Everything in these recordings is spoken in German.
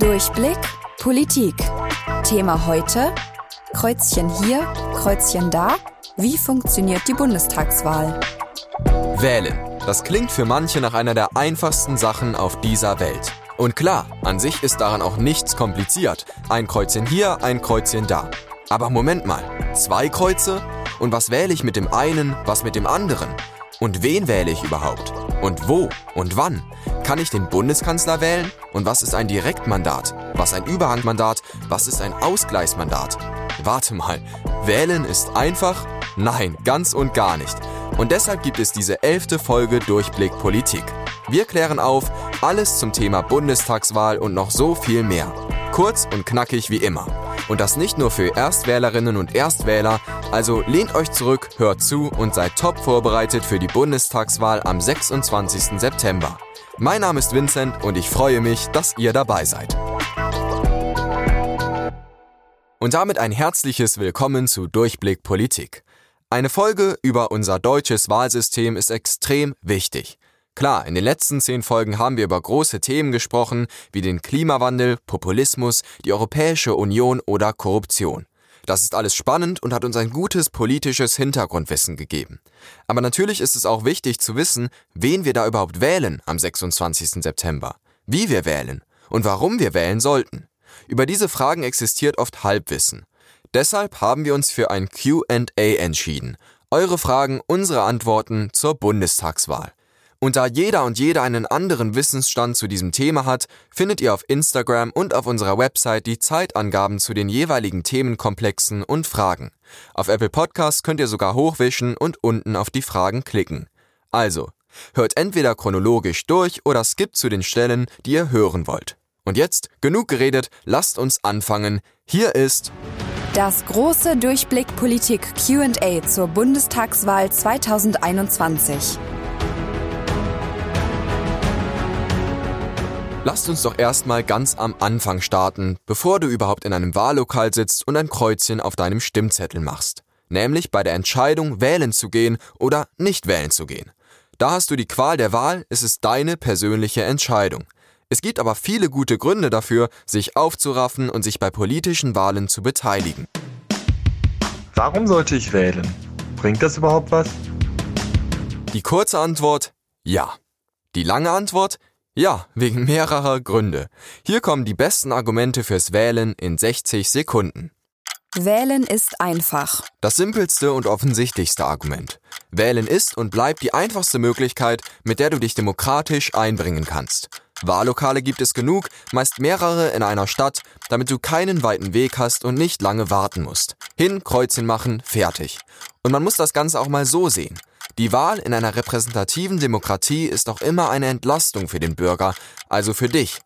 Durchblick Politik. Thema heute Kreuzchen hier, Kreuzchen da. Wie funktioniert die Bundestagswahl? Wählen. Das klingt für manche nach einer der einfachsten Sachen auf dieser Welt. Und klar, an sich ist daran auch nichts kompliziert. Ein Kreuzchen hier, ein Kreuzchen da. Aber Moment mal, zwei Kreuze? Und was wähle ich mit dem einen, was mit dem anderen? Und wen wähle ich überhaupt? Und wo? Und wann? Kann ich den Bundeskanzler wählen? Und was ist ein Direktmandat? Was ein Überhangmandat? Was ist ein Ausgleichsmandat? Warte mal, wählen ist einfach? Nein, ganz und gar nicht. Und deshalb gibt es diese elfte Folge Durchblick Politik. Wir klären auf alles zum Thema Bundestagswahl und noch so viel mehr. Kurz und knackig wie immer. Und das nicht nur für Erstwählerinnen und Erstwähler, also lehnt euch zurück, hört zu und seid top vorbereitet für die Bundestagswahl am 26. September. Mein Name ist Vincent und ich freue mich, dass ihr dabei seid. Und damit ein herzliches Willkommen zu Durchblick Politik. Eine Folge über unser deutsches Wahlsystem ist extrem wichtig. Klar, in den letzten zehn Folgen haben wir über große Themen gesprochen, wie den Klimawandel, Populismus, die Europäische Union oder Korruption. Das ist alles spannend und hat uns ein gutes politisches Hintergrundwissen gegeben. Aber natürlich ist es auch wichtig zu wissen, wen wir da überhaupt wählen am 26. September, wie wir wählen und warum wir wählen sollten. Über diese Fragen existiert oft Halbwissen. Deshalb haben wir uns für ein QA entschieden. Eure Fragen, unsere Antworten zur Bundestagswahl. Und da jeder und jede einen anderen Wissensstand zu diesem Thema hat, findet ihr auf Instagram und auf unserer Website die Zeitangaben zu den jeweiligen Themenkomplexen und Fragen. Auf Apple Podcasts könnt ihr sogar hochwischen und unten auf die Fragen klicken. Also, hört entweder chronologisch durch oder skippt zu den Stellen, die ihr hören wollt. Und jetzt, genug geredet, lasst uns anfangen. Hier ist das große Durchblick Politik QA zur Bundestagswahl 2021. Lasst uns doch erstmal ganz am Anfang starten, bevor du überhaupt in einem Wahllokal sitzt und ein Kreuzchen auf deinem Stimmzettel machst. Nämlich bei der Entscheidung, wählen zu gehen oder nicht wählen zu gehen. Da hast du die Qual der Wahl, es ist deine persönliche Entscheidung. Es gibt aber viele gute Gründe dafür, sich aufzuraffen und sich bei politischen Wahlen zu beteiligen. Warum sollte ich wählen? Bringt das überhaupt was? Die kurze Antwort ja. Die lange Antwort ja, wegen mehrerer Gründe. Hier kommen die besten Argumente fürs Wählen in 60 Sekunden. Wählen ist einfach. Das simpelste und offensichtlichste Argument. Wählen ist und bleibt die einfachste Möglichkeit, mit der du dich demokratisch einbringen kannst. Wahllokale gibt es genug, meist mehrere in einer Stadt, damit du keinen weiten Weg hast und nicht lange warten musst. Hin, Kreuzchen machen, fertig. Und man muss das Ganze auch mal so sehen. Die Wahl in einer repräsentativen Demokratie ist auch immer eine Entlastung für den Bürger, also für dich.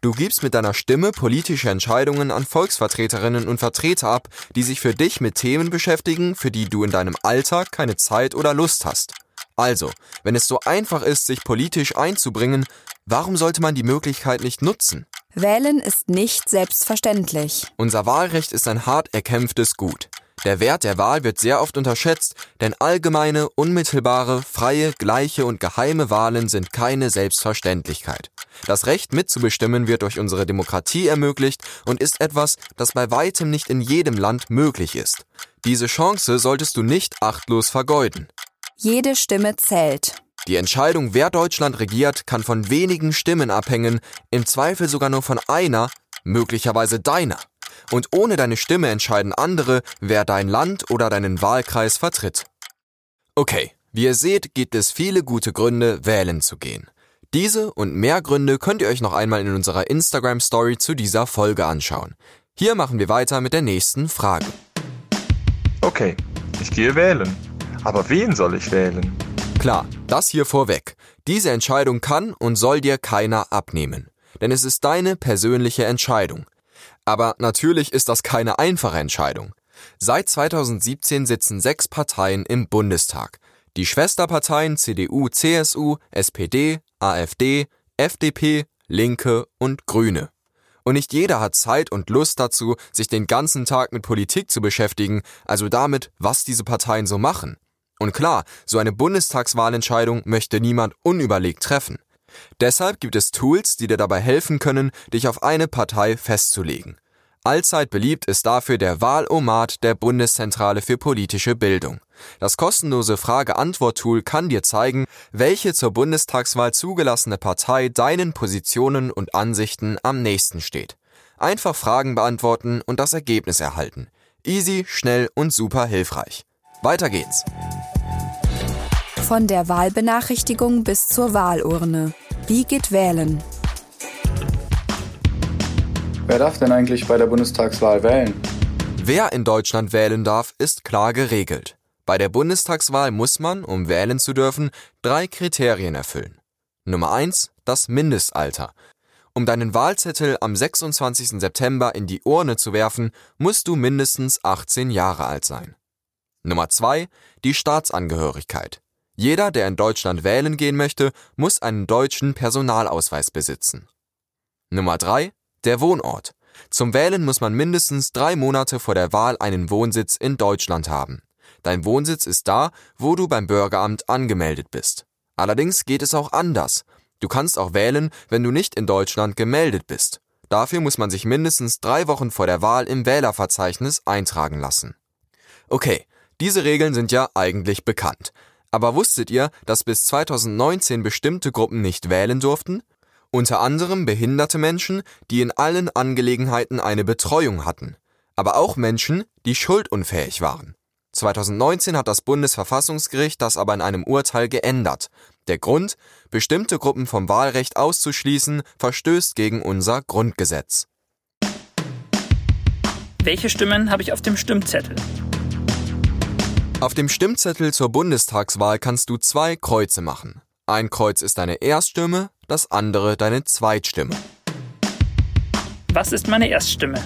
Du gibst mit deiner Stimme politische Entscheidungen an Volksvertreterinnen und Vertreter ab, die sich für dich mit Themen beschäftigen, für die du in deinem Alltag keine Zeit oder Lust hast. Also, wenn es so einfach ist, sich politisch einzubringen, warum sollte man die Möglichkeit nicht nutzen? Wählen ist nicht selbstverständlich. Unser Wahlrecht ist ein hart erkämpftes Gut. Der Wert der Wahl wird sehr oft unterschätzt, denn allgemeine, unmittelbare, freie, gleiche und geheime Wahlen sind keine Selbstverständlichkeit. Das Recht mitzubestimmen wird durch unsere Demokratie ermöglicht und ist etwas, das bei weitem nicht in jedem Land möglich ist. Diese Chance solltest du nicht achtlos vergeuden. Jede Stimme zählt. Die Entscheidung, wer Deutschland regiert, kann von wenigen Stimmen abhängen, im Zweifel sogar nur von einer, möglicherweise deiner und ohne deine Stimme entscheiden andere, wer dein Land oder deinen Wahlkreis vertritt. Okay, wie ihr seht, gibt es viele gute Gründe, wählen zu gehen. Diese und mehr Gründe könnt ihr euch noch einmal in unserer Instagram Story zu dieser Folge anschauen. Hier machen wir weiter mit der nächsten Frage. Okay, ich gehe wählen. Aber wen soll ich wählen? Klar, das hier vorweg. Diese Entscheidung kann und soll dir keiner abnehmen. Denn es ist deine persönliche Entscheidung. Aber natürlich ist das keine einfache Entscheidung. Seit 2017 sitzen sechs Parteien im Bundestag. Die Schwesterparteien CDU, CSU, SPD, AfD, FDP, Linke und Grüne. Und nicht jeder hat Zeit und Lust dazu, sich den ganzen Tag mit Politik zu beschäftigen, also damit, was diese Parteien so machen. Und klar, so eine Bundestagswahlentscheidung möchte niemand unüberlegt treffen. Deshalb gibt es Tools, die dir dabei helfen können, dich auf eine Partei festzulegen. Allzeit beliebt ist dafür der Wahlomat der Bundeszentrale für politische Bildung. Das kostenlose Frage-Antwort-Tool kann dir zeigen, welche zur Bundestagswahl zugelassene Partei deinen Positionen und Ansichten am nächsten steht. Einfach Fragen beantworten und das Ergebnis erhalten. Easy, schnell und super hilfreich. Weiter geht's. Von der Wahlbenachrichtigung bis zur Wahlurne. Wie geht wählen? Wer darf denn eigentlich bei der Bundestagswahl wählen? Wer in Deutschland wählen darf, ist klar geregelt. Bei der Bundestagswahl muss man, um wählen zu dürfen, drei Kriterien erfüllen. Nummer eins: das Mindestalter. Um deinen Wahlzettel am 26. September in die Urne zu werfen, musst du mindestens 18 Jahre alt sein. Nummer zwei: die Staatsangehörigkeit. Jeder, der in Deutschland wählen gehen möchte, muss einen deutschen Personalausweis besitzen. Nummer drei: der Wohnort. Zum Wählen muss man mindestens drei Monate vor der Wahl einen Wohnsitz in Deutschland haben. Dein Wohnsitz ist da, wo du beim Bürgeramt angemeldet bist. Allerdings geht es auch anders. Du kannst auch wählen, wenn du nicht in Deutschland gemeldet bist. Dafür muss man sich mindestens drei Wochen vor der Wahl im Wählerverzeichnis eintragen lassen. Okay, diese Regeln sind ja eigentlich bekannt. Aber wusstet ihr, dass bis 2019 bestimmte Gruppen nicht wählen durften? unter anderem behinderte Menschen, die in allen Angelegenheiten eine Betreuung hatten, aber auch Menschen, die schuldunfähig waren. 2019 hat das Bundesverfassungsgericht das aber in einem Urteil geändert. Der Grund, bestimmte Gruppen vom Wahlrecht auszuschließen, verstößt gegen unser Grundgesetz. Welche Stimmen habe ich auf dem Stimmzettel? Auf dem Stimmzettel zur Bundestagswahl kannst du zwei Kreuze machen. Ein Kreuz ist deine Erststimme, das andere deine Zweitstimme. Was ist meine Erststimme?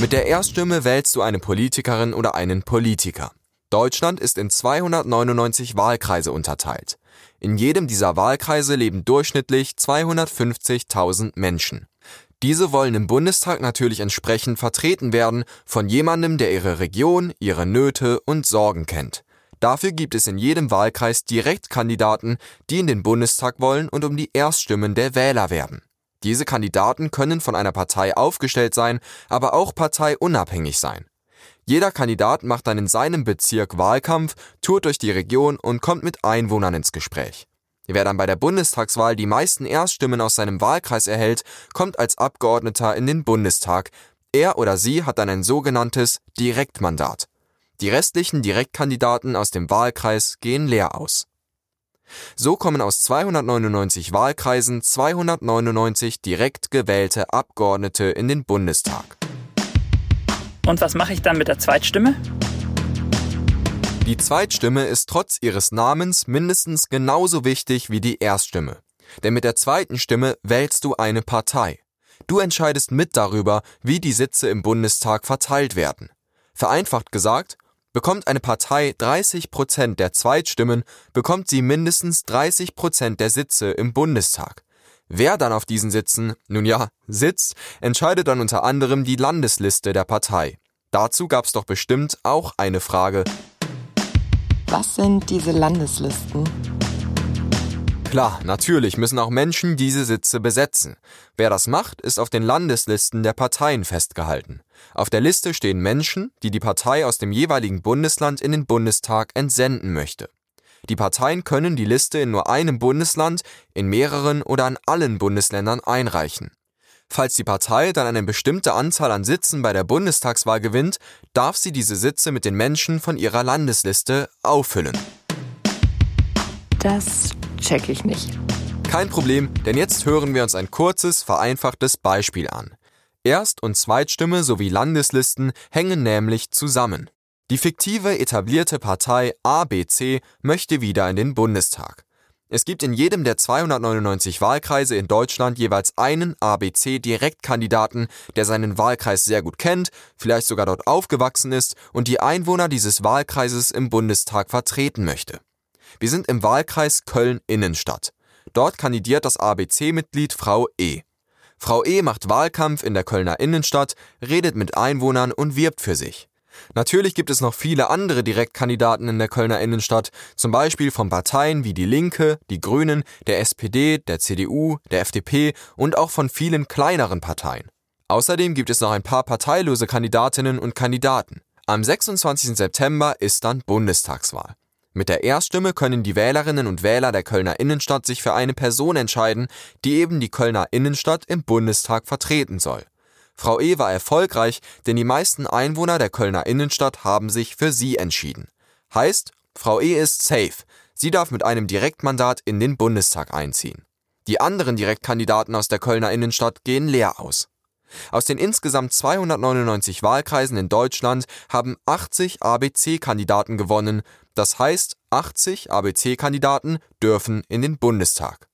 Mit der Erststimme wählst du eine Politikerin oder einen Politiker. Deutschland ist in 299 Wahlkreise unterteilt. In jedem dieser Wahlkreise leben durchschnittlich 250.000 Menschen. Diese wollen im Bundestag natürlich entsprechend vertreten werden von jemandem, der ihre Region, ihre Nöte und Sorgen kennt. Dafür gibt es in jedem Wahlkreis Direktkandidaten, die in den Bundestag wollen und um die Erststimmen der Wähler werben. Diese Kandidaten können von einer Partei aufgestellt sein, aber auch parteiunabhängig sein. Jeder Kandidat macht dann in seinem Bezirk Wahlkampf, tourt durch die Region und kommt mit Einwohnern ins Gespräch. Wer dann bei der Bundestagswahl die meisten Erststimmen aus seinem Wahlkreis erhält, kommt als Abgeordneter in den Bundestag. Er oder sie hat dann ein sogenanntes Direktmandat. Die restlichen Direktkandidaten aus dem Wahlkreis gehen leer aus. So kommen aus 299 Wahlkreisen 299 direkt gewählte Abgeordnete in den Bundestag. Und was mache ich dann mit der Zweitstimme? Die Zweitstimme ist trotz ihres Namens mindestens genauso wichtig wie die Erststimme. Denn mit der zweiten Stimme wählst du eine Partei. Du entscheidest mit darüber, wie die Sitze im Bundestag verteilt werden. Vereinfacht gesagt, Bekommt eine Partei 30 Prozent der Zweitstimmen, bekommt sie mindestens 30 Prozent der Sitze im Bundestag. Wer dann auf diesen Sitzen, nun ja, sitzt, entscheidet dann unter anderem die Landesliste der Partei. Dazu gab's doch bestimmt auch eine Frage. Was sind diese Landeslisten? Klar, natürlich müssen auch Menschen diese Sitze besetzen. Wer das macht, ist auf den Landeslisten der Parteien festgehalten. Auf der Liste stehen Menschen, die die Partei aus dem jeweiligen Bundesland in den Bundestag entsenden möchte. Die Parteien können die Liste in nur einem Bundesland, in mehreren oder an allen Bundesländern einreichen. Falls die Partei dann eine bestimmte Anzahl an Sitzen bei der Bundestagswahl gewinnt, darf sie diese Sitze mit den Menschen von ihrer Landesliste auffüllen. Das check ich nicht. Kein Problem, denn jetzt hören wir uns ein kurzes, vereinfachtes Beispiel an. Erst- und Zweitstimme sowie Landeslisten hängen nämlich zusammen. Die fiktive etablierte Partei ABC möchte wieder in den Bundestag. Es gibt in jedem der 299 Wahlkreise in Deutschland jeweils einen ABC-Direktkandidaten, der seinen Wahlkreis sehr gut kennt, vielleicht sogar dort aufgewachsen ist und die Einwohner dieses Wahlkreises im Bundestag vertreten möchte. Wir sind im Wahlkreis Köln Innenstadt. Dort kandidiert das ABC-Mitglied Frau E. Frau E macht Wahlkampf in der Kölner Innenstadt, redet mit Einwohnern und wirbt für sich. Natürlich gibt es noch viele andere Direktkandidaten in der Kölner Innenstadt, zum Beispiel von Parteien wie die Linke, die Grünen, der SPD, der CDU, der FDP und auch von vielen kleineren Parteien. Außerdem gibt es noch ein paar parteilose Kandidatinnen und Kandidaten. Am 26. September ist dann Bundestagswahl. Mit der Erststimme können die Wählerinnen und Wähler der Kölner Innenstadt sich für eine Person entscheiden, die eben die Kölner Innenstadt im Bundestag vertreten soll. Frau E. war erfolgreich, denn die meisten Einwohner der Kölner Innenstadt haben sich für sie entschieden. Heißt, Frau E. ist safe. Sie darf mit einem Direktmandat in den Bundestag einziehen. Die anderen Direktkandidaten aus der Kölner Innenstadt gehen leer aus. Aus den insgesamt 299 Wahlkreisen in Deutschland haben 80 ABC-Kandidaten gewonnen, das heißt 80 ABC-Kandidaten dürfen in den Bundestag.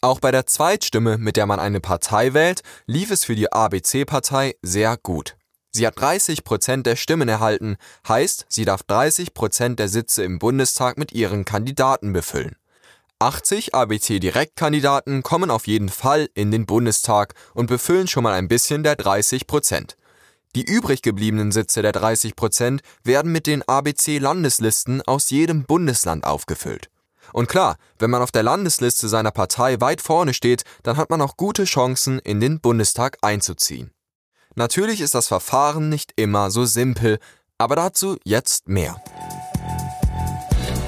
Auch bei der Zweitstimme, mit der man eine Partei wählt, lief es für die ABC-Partei sehr gut. Sie hat 30 Prozent der Stimmen erhalten, heißt, sie darf 30 Prozent der Sitze im Bundestag mit ihren Kandidaten befüllen. 80 ABC-Direktkandidaten kommen auf jeden Fall in den Bundestag und befüllen schon mal ein bisschen der 30 Prozent. Die übrig gebliebenen Sitze der 30 Prozent werden mit den ABC-Landeslisten aus jedem Bundesland aufgefüllt. Und klar, wenn man auf der Landesliste seiner Partei weit vorne steht, dann hat man auch gute Chancen, in den Bundestag einzuziehen. Natürlich ist das Verfahren nicht immer so simpel, aber dazu jetzt mehr.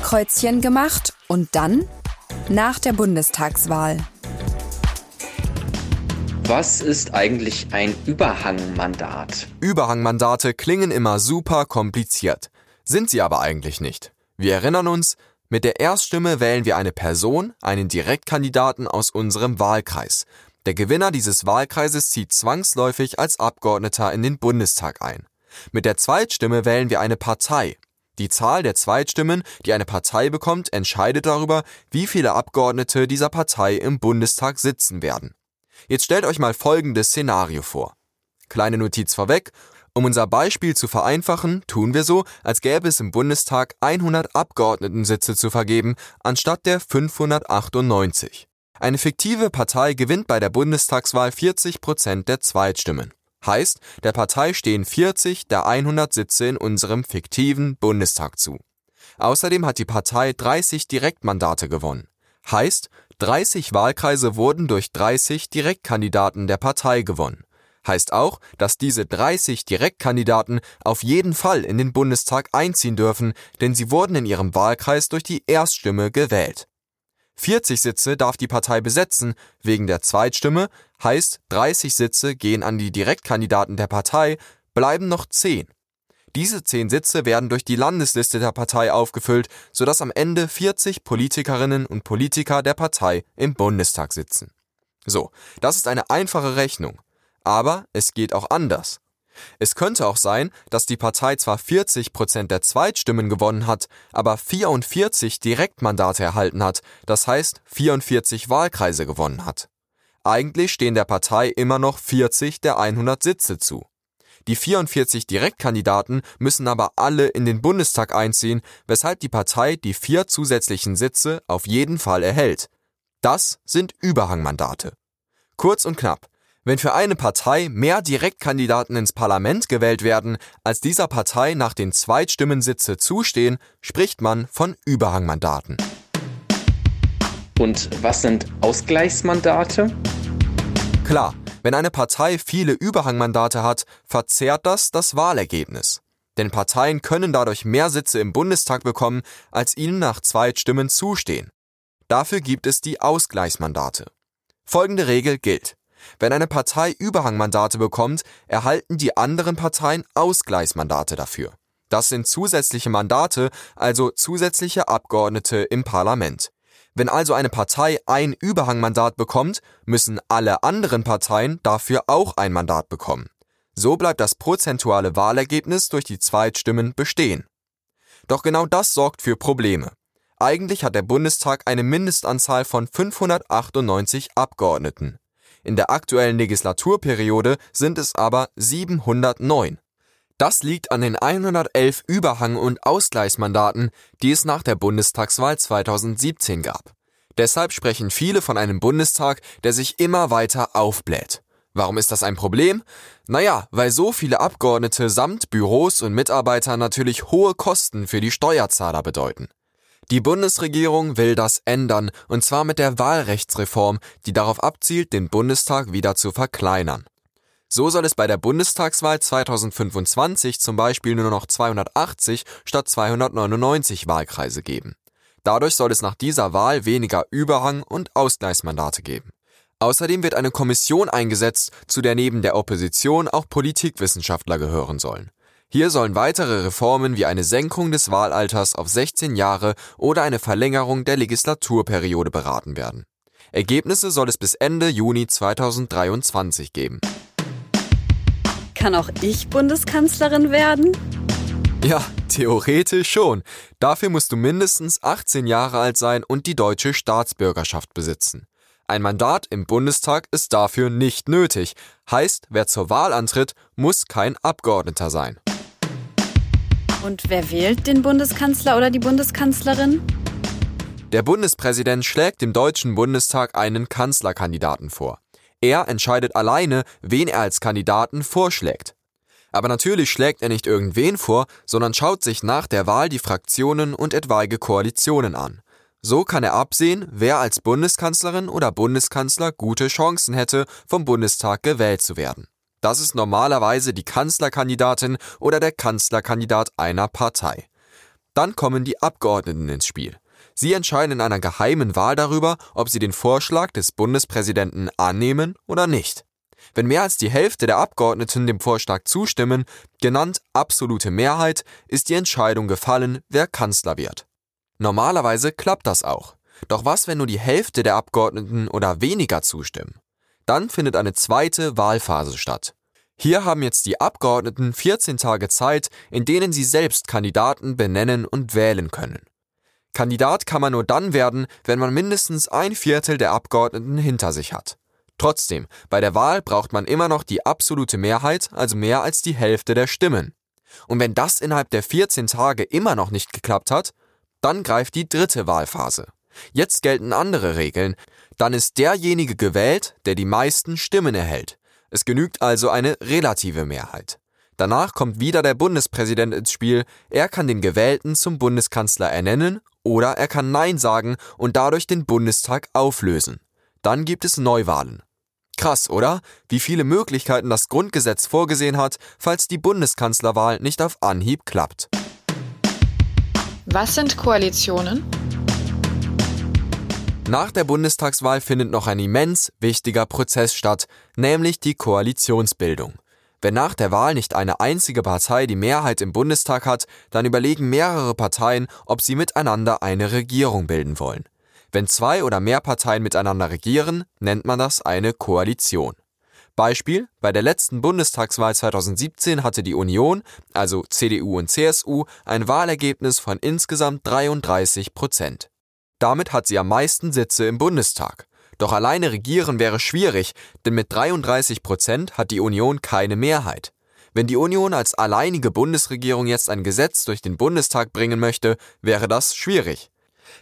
Kreuzchen gemacht und dann? Nach der Bundestagswahl. Was ist eigentlich ein Überhangmandat? Überhangmandate klingen immer super kompliziert, sind sie aber eigentlich nicht. Wir erinnern uns, mit der Erststimme wählen wir eine Person, einen Direktkandidaten aus unserem Wahlkreis. Der Gewinner dieses Wahlkreises zieht zwangsläufig als Abgeordneter in den Bundestag ein. Mit der Zweitstimme wählen wir eine Partei. Die Zahl der Zweitstimmen, die eine Partei bekommt, entscheidet darüber, wie viele Abgeordnete dieser Partei im Bundestag sitzen werden. Jetzt stellt euch mal folgendes Szenario vor. Kleine Notiz vorweg, um unser Beispiel zu vereinfachen, tun wir so, als gäbe es im Bundestag 100 Abgeordnetensitze zu vergeben, anstatt der 598. Eine fiktive Partei gewinnt bei der Bundestagswahl 40 Prozent der Zweitstimmen. Heißt, der Partei stehen 40 der 100 Sitze in unserem fiktiven Bundestag zu. Außerdem hat die Partei 30 Direktmandate gewonnen. Heißt, 30 Wahlkreise wurden durch 30 Direktkandidaten der Partei gewonnen heißt auch, dass diese 30 Direktkandidaten auf jeden Fall in den Bundestag einziehen dürfen, denn sie wurden in ihrem Wahlkreis durch die Erststimme gewählt. 40 Sitze darf die Partei besetzen, wegen der Zweitstimme heißt 30 Sitze gehen an die Direktkandidaten der Partei, bleiben noch 10. Diese 10 Sitze werden durch die Landesliste der Partei aufgefüllt, sodass am Ende 40 Politikerinnen und Politiker der Partei im Bundestag sitzen. So, das ist eine einfache Rechnung. Aber es geht auch anders. Es könnte auch sein, dass die Partei zwar 40 Prozent der Zweitstimmen gewonnen hat, aber 44 Direktmandate erhalten hat, das heißt 44 Wahlkreise gewonnen hat. Eigentlich stehen der Partei immer noch 40 der 100 Sitze zu. Die 44 Direktkandidaten müssen aber alle in den Bundestag einziehen, weshalb die Partei die vier zusätzlichen Sitze auf jeden Fall erhält. Das sind Überhangmandate. Kurz und knapp, wenn für eine Partei mehr Direktkandidaten ins Parlament gewählt werden, als dieser Partei nach den Zweitstimmen-Sitze zustehen, spricht man von Überhangmandaten. Und was sind Ausgleichsmandate? Klar, wenn eine Partei viele Überhangmandate hat, verzerrt das das Wahlergebnis. Denn Parteien können dadurch mehr Sitze im Bundestag bekommen, als ihnen nach Zweitstimmen zustehen. Dafür gibt es die Ausgleichsmandate. Folgende Regel gilt. Wenn eine Partei Überhangmandate bekommt, erhalten die anderen Parteien Ausgleichsmandate dafür. Das sind zusätzliche Mandate, also zusätzliche Abgeordnete im Parlament. Wenn also eine Partei ein Überhangmandat bekommt, müssen alle anderen Parteien dafür auch ein Mandat bekommen. So bleibt das prozentuale Wahlergebnis durch die Zweitstimmen bestehen. Doch genau das sorgt für Probleme. Eigentlich hat der Bundestag eine Mindestanzahl von 598 Abgeordneten. In der aktuellen Legislaturperiode sind es aber 709. Das liegt an den 111 Überhang- und Ausgleichsmandaten, die es nach der Bundestagswahl 2017 gab. Deshalb sprechen viele von einem Bundestag, der sich immer weiter aufbläht. Warum ist das ein Problem? Naja, weil so viele Abgeordnete samt Büros und Mitarbeiter natürlich hohe Kosten für die Steuerzahler bedeuten. Die Bundesregierung will das ändern, und zwar mit der Wahlrechtsreform, die darauf abzielt, den Bundestag wieder zu verkleinern. So soll es bei der Bundestagswahl 2025 zum Beispiel nur noch 280 statt 299 Wahlkreise geben. Dadurch soll es nach dieser Wahl weniger Überhang und Ausgleichsmandate geben. Außerdem wird eine Kommission eingesetzt, zu der neben der Opposition auch Politikwissenschaftler gehören sollen. Hier sollen weitere Reformen wie eine Senkung des Wahlalters auf 16 Jahre oder eine Verlängerung der Legislaturperiode beraten werden. Ergebnisse soll es bis Ende Juni 2023 geben. Kann auch ich Bundeskanzlerin werden? Ja, theoretisch schon. Dafür musst du mindestens 18 Jahre alt sein und die deutsche Staatsbürgerschaft besitzen. Ein Mandat im Bundestag ist dafür nicht nötig. Heißt, wer zur Wahl antritt, muss kein Abgeordneter sein. Und wer wählt den Bundeskanzler oder die Bundeskanzlerin? Der Bundespräsident schlägt dem Deutschen Bundestag einen Kanzlerkandidaten vor. Er entscheidet alleine, wen er als Kandidaten vorschlägt. Aber natürlich schlägt er nicht irgendwen vor, sondern schaut sich nach der Wahl die Fraktionen und etwaige Koalitionen an. So kann er absehen, wer als Bundeskanzlerin oder Bundeskanzler gute Chancen hätte, vom Bundestag gewählt zu werden. Das ist normalerweise die Kanzlerkandidatin oder der Kanzlerkandidat einer Partei. Dann kommen die Abgeordneten ins Spiel. Sie entscheiden in einer geheimen Wahl darüber, ob sie den Vorschlag des Bundespräsidenten annehmen oder nicht. Wenn mehr als die Hälfte der Abgeordneten dem Vorschlag zustimmen, genannt absolute Mehrheit, ist die Entscheidung gefallen, wer Kanzler wird. Normalerweise klappt das auch. Doch was, wenn nur die Hälfte der Abgeordneten oder weniger zustimmen? Dann findet eine zweite Wahlphase statt. Hier haben jetzt die Abgeordneten 14 Tage Zeit, in denen sie selbst Kandidaten benennen und wählen können. Kandidat kann man nur dann werden, wenn man mindestens ein Viertel der Abgeordneten hinter sich hat. Trotzdem, bei der Wahl braucht man immer noch die absolute Mehrheit, also mehr als die Hälfte der Stimmen. Und wenn das innerhalb der 14 Tage immer noch nicht geklappt hat, dann greift die dritte Wahlphase. Jetzt gelten andere Regeln. Dann ist derjenige gewählt, der die meisten Stimmen erhält. Es genügt also eine relative Mehrheit. Danach kommt wieder der Bundespräsident ins Spiel. Er kann den Gewählten zum Bundeskanzler ernennen oder er kann Nein sagen und dadurch den Bundestag auflösen. Dann gibt es Neuwahlen. Krass, oder? Wie viele Möglichkeiten das Grundgesetz vorgesehen hat, falls die Bundeskanzlerwahl nicht auf Anhieb klappt. Was sind Koalitionen? Nach der Bundestagswahl findet noch ein immens wichtiger Prozess statt, nämlich die Koalitionsbildung. Wenn nach der Wahl nicht eine einzige Partei die Mehrheit im Bundestag hat, dann überlegen mehrere Parteien, ob sie miteinander eine Regierung bilden wollen. Wenn zwei oder mehr Parteien miteinander regieren, nennt man das eine Koalition. Beispiel, bei der letzten Bundestagswahl 2017 hatte die Union, also CDU und CSU, ein Wahlergebnis von insgesamt 33 Prozent. Damit hat sie am meisten Sitze im Bundestag. Doch alleine regieren wäre schwierig, denn mit 33 Prozent hat die Union keine Mehrheit. Wenn die Union als alleinige Bundesregierung jetzt ein Gesetz durch den Bundestag bringen möchte, wäre das schwierig.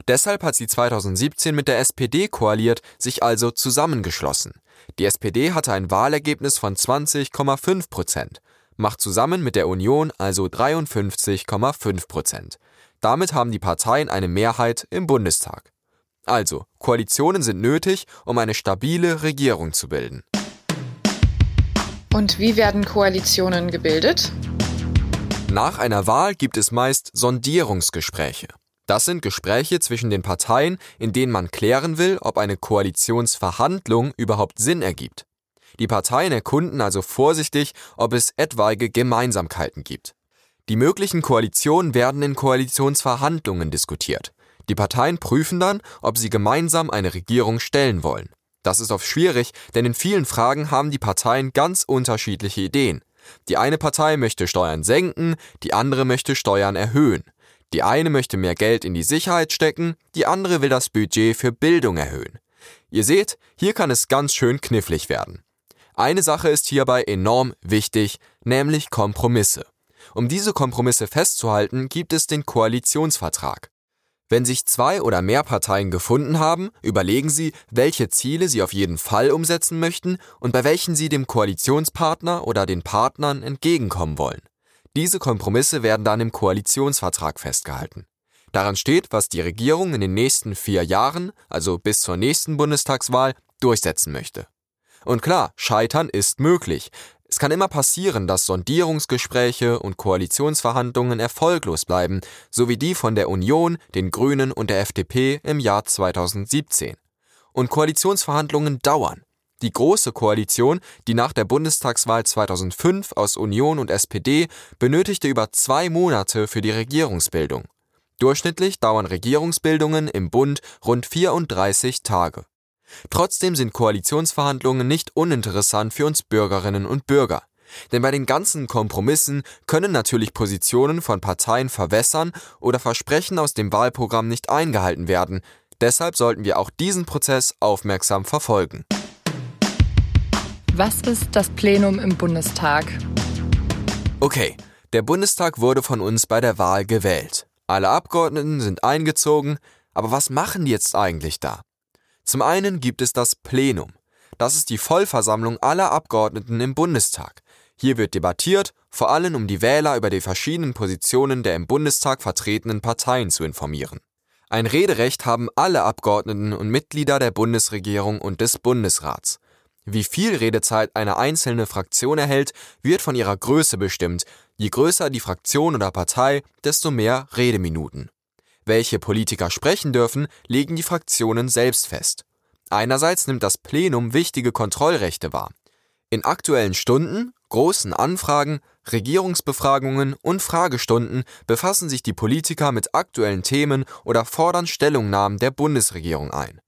Deshalb hat sie 2017 mit der SPD koaliert, sich also zusammengeschlossen. Die SPD hatte ein Wahlergebnis von 20,5 Prozent, macht zusammen mit der Union also 53,5 Prozent. Damit haben die Parteien eine Mehrheit im Bundestag. Also, Koalitionen sind nötig, um eine stabile Regierung zu bilden. Und wie werden Koalitionen gebildet? Nach einer Wahl gibt es meist Sondierungsgespräche. Das sind Gespräche zwischen den Parteien, in denen man klären will, ob eine Koalitionsverhandlung überhaupt Sinn ergibt. Die Parteien erkunden also vorsichtig, ob es etwaige Gemeinsamkeiten gibt. Die möglichen Koalitionen werden in Koalitionsverhandlungen diskutiert. Die Parteien prüfen dann, ob sie gemeinsam eine Regierung stellen wollen. Das ist oft schwierig, denn in vielen Fragen haben die Parteien ganz unterschiedliche Ideen. Die eine Partei möchte Steuern senken, die andere möchte Steuern erhöhen. Die eine möchte mehr Geld in die Sicherheit stecken, die andere will das Budget für Bildung erhöhen. Ihr seht, hier kann es ganz schön knifflig werden. Eine Sache ist hierbei enorm wichtig, nämlich Kompromisse. Um diese Kompromisse festzuhalten, gibt es den Koalitionsvertrag. Wenn sich zwei oder mehr Parteien gefunden haben, überlegen sie, welche Ziele sie auf jeden Fall umsetzen möchten und bei welchen sie dem Koalitionspartner oder den Partnern entgegenkommen wollen. Diese Kompromisse werden dann im Koalitionsvertrag festgehalten. Daran steht, was die Regierung in den nächsten vier Jahren, also bis zur nächsten Bundestagswahl, durchsetzen möchte. Und klar, scheitern ist möglich. Es kann immer passieren, dass Sondierungsgespräche und Koalitionsverhandlungen erfolglos bleiben, so wie die von der Union, den Grünen und der FDP im Jahr 2017. Und Koalitionsverhandlungen dauern. Die Große Koalition, die nach der Bundestagswahl 2005 aus Union und SPD benötigte über zwei Monate für die Regierungsbildung. Durchschnittlich dauern Regierungsbildungen im Bund rund 34 Tage. Trotzdem sind Koalitionsverhandlungen nicht uninteressant für uns Bürgerinnen und Bürger. Denn bei den ganzen Kompromissen können natürlich Positionen von Parteien verwässern oder Versprechen aus dem Wahlprogramm nicht eingehalten werden. Deshalb sollten wir auch diesen Prozess aufmerksam verfolgen. Was ist das Plenum im Bundestag? Okay, der Bundestag wurde von uns bei der Wahl gewählt. Alle Abgeordneten sind eingezogen, aber was machen die jetzt eigentlich da? Zum einen gibt es das Plenum. Das ist die Vollversammlung aller Abgeordneten im Bundestag. Hier wird debattiert, vor allem um die Wähler über die verschiedenen Positionen der im Bundestag vertretenen Parteien zu informieren. Ein Rederecht haben alle Abgeordneten und Mitglieder der Bundesregierung und des Bundesrats. Wie viel Redezeit eine einzelne Fraktion erhält, wird von ihrer Größe bestimmt. Je größer die Fraktion oder Partei, desto mehr Redeminuten. Welche Politiker sprechen dürfen, legen die Fraktionen selbst fest. Einerseits nimmt das Plenum wichtige Kontrollrechte wahr. In aktuellen Stunden, großen Anfragen, Regierungsbefragungen und Fragestunden befassen sich die Politiker mit aktuellen Themen oder fordern Stellungnahmen der Bundesregierung ein.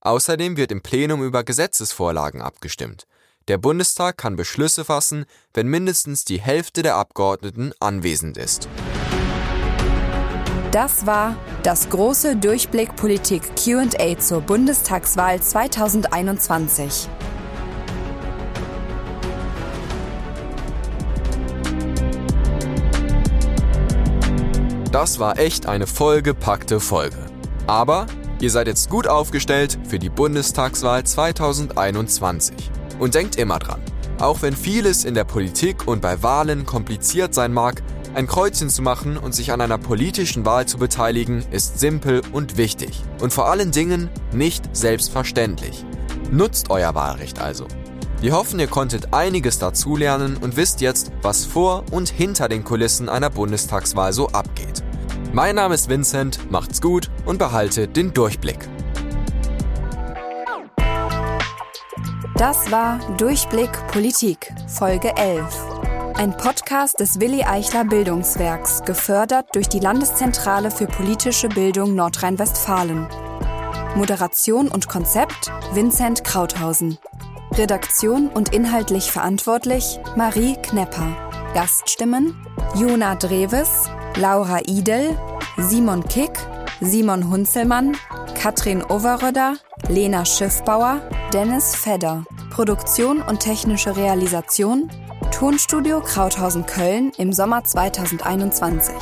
Außerdem wird im Plenum über Gesetzesvorlagen abgestimmt. Der Bundestag kann Beschlüsse fassen, wenn mindestens die Hälfte der Abgeordneten anwesend ist. Das war das große Durchblick Politik QA zur Bundestagswahl 2021. Das war echt eine vollgepackte Folge. Aber ihr seid jetzt gut aufgestellt für die Bundestagswahl 2021. Und denkt immer dran, auch wenn vieles in der Politik und bei Wahlen kompliziert sein mag, ein Kreuzchen zu machen und sich an einer politischen Wahl zu beteiligen, ist simpel und wichtig. Und vor allen Dingen nicht selbstverständlich. Nutzt euer Wahlrecht also. Wir hoffen, ihr konntet einiges dazulernen und wisst jetzt, was vor und hinter den Kulissen einer Bundestagswahl so abgeht. Mein Name ist Vincent, macht's gut und behaltet den Durchblick. Das war Durchblick Politik, Folge 11. Ein Podcast des Willi Eichler Bildungswerks, gefördert durch die Landeszentrale für politische Bildung Nordrhein-Westfalen. Moderation und Konzept Vincent Krauthausen. Redaktion und inhaltlich verantwortlich Marie Knepper. Gaststimmen Jona Dreves, Laura Idel, Simon Kick, Simon Hunzelmann, Katrin Overröder, Lena Schiffbauer, Dennis Fedder. Produktion und technische Realisation Tonstudio Krauthausen Köln im Sommer 2021.